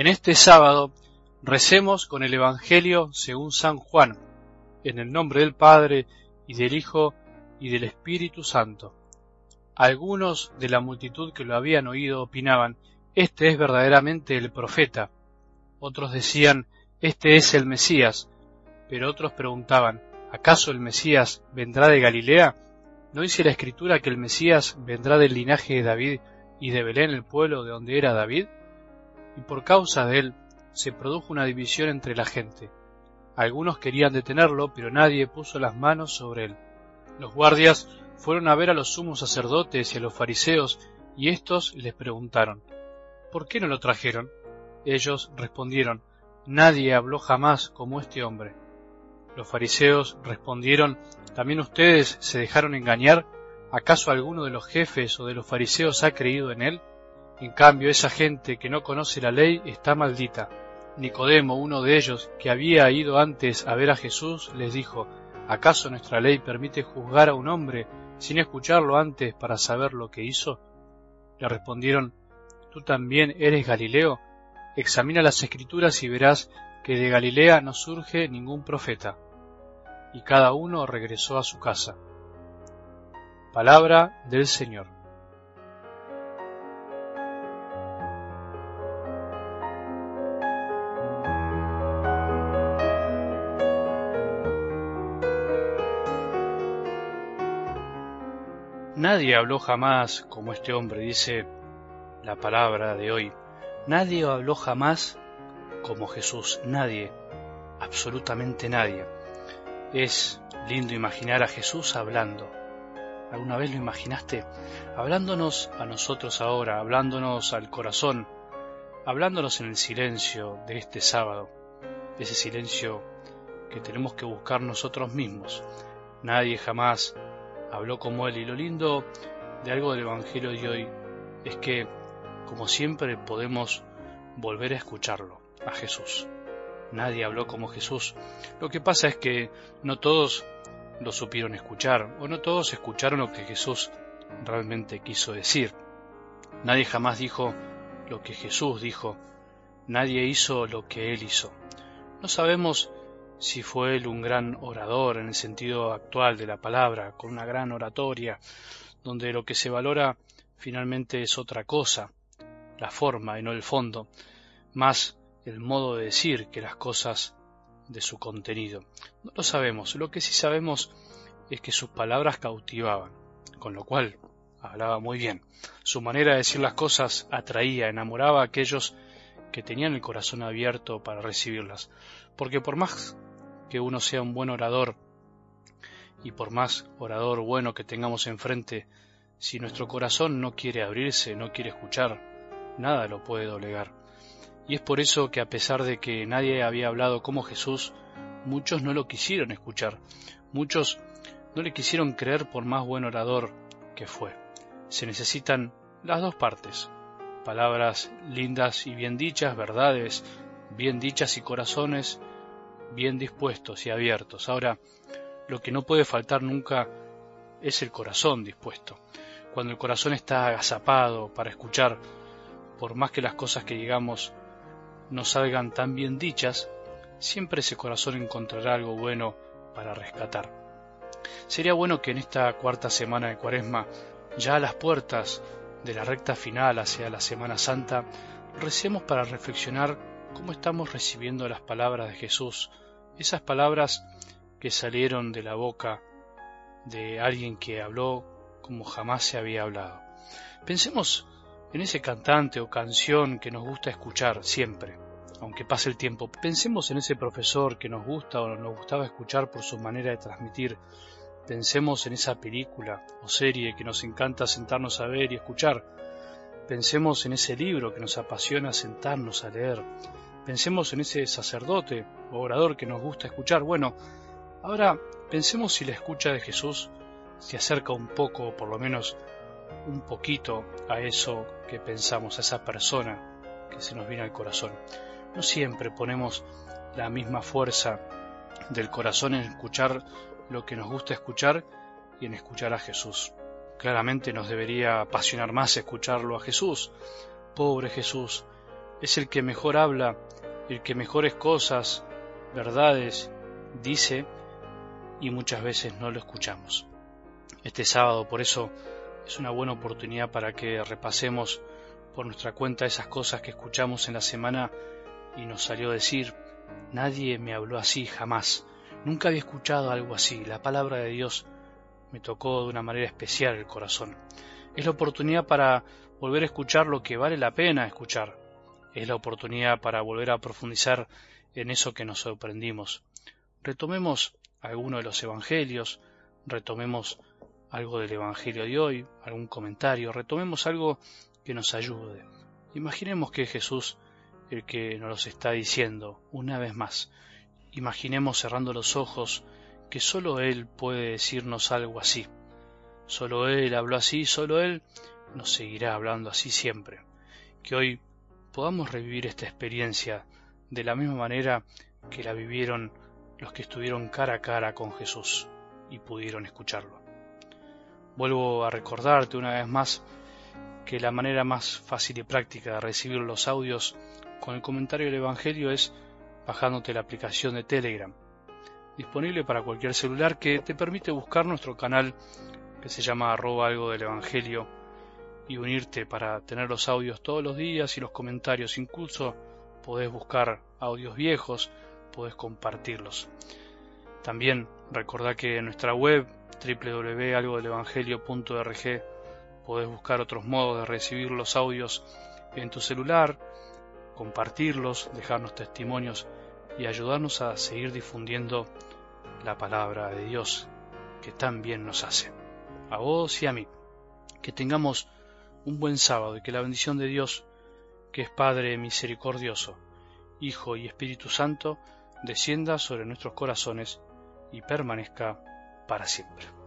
En este sábado recemos con el Evangelio según San Juan, en el nombre del Padre y del Hijo y del Espíritu Santo. Algunos de la multitud que lo habían oído opinaban, Este es verdaderamente el profeta. Otros decían, Este es el Mesías. Pero otros preguntaban, ¿acaso el Mesías vendrá de Galilea? ¿No dice la Escritura que el Mesías vendrá del linaje de David y de Belén, el pueblo de donde era David? Y por causa de él se produjo una división entre la gente. Algunos querían detenerlo, pero nadie puso las manos sobre él. Los guardias fueron a ver a los sumos sacerdotes y a los fariseos, y éstos les preguntaron, ¿por qué no lo trajeron? Ellos respondieron, Nadie habló jamás como este hombre. Los fariseos respondieron, ¿también ustedes se dejaron engañar? ¿Acaso alguno de los jefes o de los fariseos ha creído en él? En cambio, esa gente que no conoce la ley está maldita. Nicodemo, uno de ellos, que había ido antes a ver a Jesús, les dijo, ¿acaso nuestra ley permite juzgar a un hombre sin escucharlo antes para saber lo que hizo? Le respondieron, ¿tú también eres Galileo? Examina las escrituras y verás que de Galilea no surge ningún profeta. Y cada uno regresó a su casa. Palabra del Señor. Nadie habló jamás como este hombre, dice la palabra de hoy. Nadie habló jamás como Jesús, nadie, absolutamente nadie. Es lindo imaginar a Jesús hablando. ¿Alguna vez lo imaginaste? Hablándonos a nosotros ahora, hablándonos al corazón, hablándonos en el silencio de este sábado, ese silencio que tenemos que buscar nosotros mismos. Nadie jamás habló como él. Y lo lindo de algo del Evangelio de hoy es que, como siempre, podemos volver a escucharlo, a Jesús. Nadie habló como Jesús. Lo que pasa es que no todos lo supieron escuchar, o no todos escucharon lo que Jesús realmente quiso decir. Nadie jamás dijo lo que Jesús dijo. Nadie hizo lo que Él hizo. No sabemos si fue él un gran orador en el sentido actual de la palabra, con una gran oratoria, donde lo que se valora finalmente es otra cosa, la forma y no el fondo, más el modo de decir que las cosas de su contenido. No lo sabemos, lo que sí sabemos es que sus palabras cautivaban, con lo cual hablaba muy bien. Su manera de decir las cosas atraía, enamoraba a aquellos que tenían el corazón abierto para recibirlas, porque por más que uno sea un buen orador y por más orador bueno que tengamos enfrente, si nuestro corazón no quiere abrirse, no quiere escuchar, nada lo puede doblegar. Y es por eso que a pesar de que nadie había hablado como Jesús, muchos no lo quisieron escuchar, muchos no le quisieron creer por más buen orador que fue. Se necesitan las dos partes, palabras lindas y bien dichas, verdades bien dichas y corazones bien dispuestos y abiertos. Ahora, lo que no puede faltar nunca es el corazón dispuesto. Cuando el corazón está agazapado para escuchar, por más que las cosas que digamos no salgan tan bien dichas, siempre ese corazón encontrará algo bueno para rescatar. Sería bueno que en esta cuarta semana de Cuaresma, ya a las puertas de la recta final hacia la Semana Santa, recemos para reflexionar cómo estamos recibiendo las palabras de Jesús, esas palabras que salieron de la boca de alguien que habló como jamás se había hablado. Pensemos en ese cantante o canción que nos gusta escuchar siempre, aunque pase el tiempo. Pensemos en ese profesor que nos gusta o nos gustaba escuchar por su manera de transmitir. Pensemos en esa película o serie que nos encanta sentarnos a ver y escuchar. Pensemos en ese libro que nos apasiona sentarnos a leer. Pensemos en ese sacerdote o orador que nos gusta escuchar. Bueno, ahora pensemos si la escucha de Jesús se acerca un poco, o por lo menos un poquito, a eso que pensamos, a esa persona que se nos viene al corazón. No siempre ponemos la misma fuerza del corazón en escuchar lo que nos gusta escuchar y en escuchar a Jesús. Claramente nos debería apasionar más escucharlo a Jesús. Pobre Jesús, Es el que mejor habla, el que mejores cosas, verdades, dice y muchas veces no lo escuchamos. Este sábado, por eso, es una buena oportunidad para que repasemos por nuestra cuenta esas cosas que escuchamos en la semana y nos salió decir, nadie me habló así jamás, nunca había escuchado algo así, la palabra de Dios me tocó de una manera especial el corazón. Es la oportunidad para volver a escuchar lo que vale la pena escuchar. Es la oportunidad para volver a profundizar en eso que nos sorprendimos. Retomemos alguno de los evangelios, retomemos algo del evangelio de hoy, algún comentario, retomemos algo que nos ayude. Imaginemos que es Jesús el que nos los está diciendo una vez más. Imaginemos cerrando los ojos que sólo Él puede decirnos algo así. Solo Él habló así, solo Él nos seguirá hablando así siempre. Que hoy podamos revivir esta experiencia de la misma manera que la vivieron los que estuvieron cara a cara con Jesús y pudieron escucharlo. Vuelvo a recordarte una vez más que la manera más fácil y práctica de recibir los audios con el comentario del Evangelio es bajándote la aplicación de Telegram, disponible para cualquier celular que te permite buscar nuestro canal que se llama arroba algo del Evangelio y unirte para tener los audios todos los días y los comentarios. Incluso podés buscar audios viejos, podés compartirlos. También recordá que en nuestra web www.algodelevangelio.org podés buscar otros modos de recibir los audios en tu celular, compartirlos, dejarnos testimonios y ayudarnos a seguir difundiendo la palabra de Dios que tan bien nos hace. A vos y a mí. Que tengamos un buen sábado y que la bendición de Dios, que es Padre misericordioso, Hijo y Espíritu Santo, descienda sobre nuestros corazones y permanezca para siempre.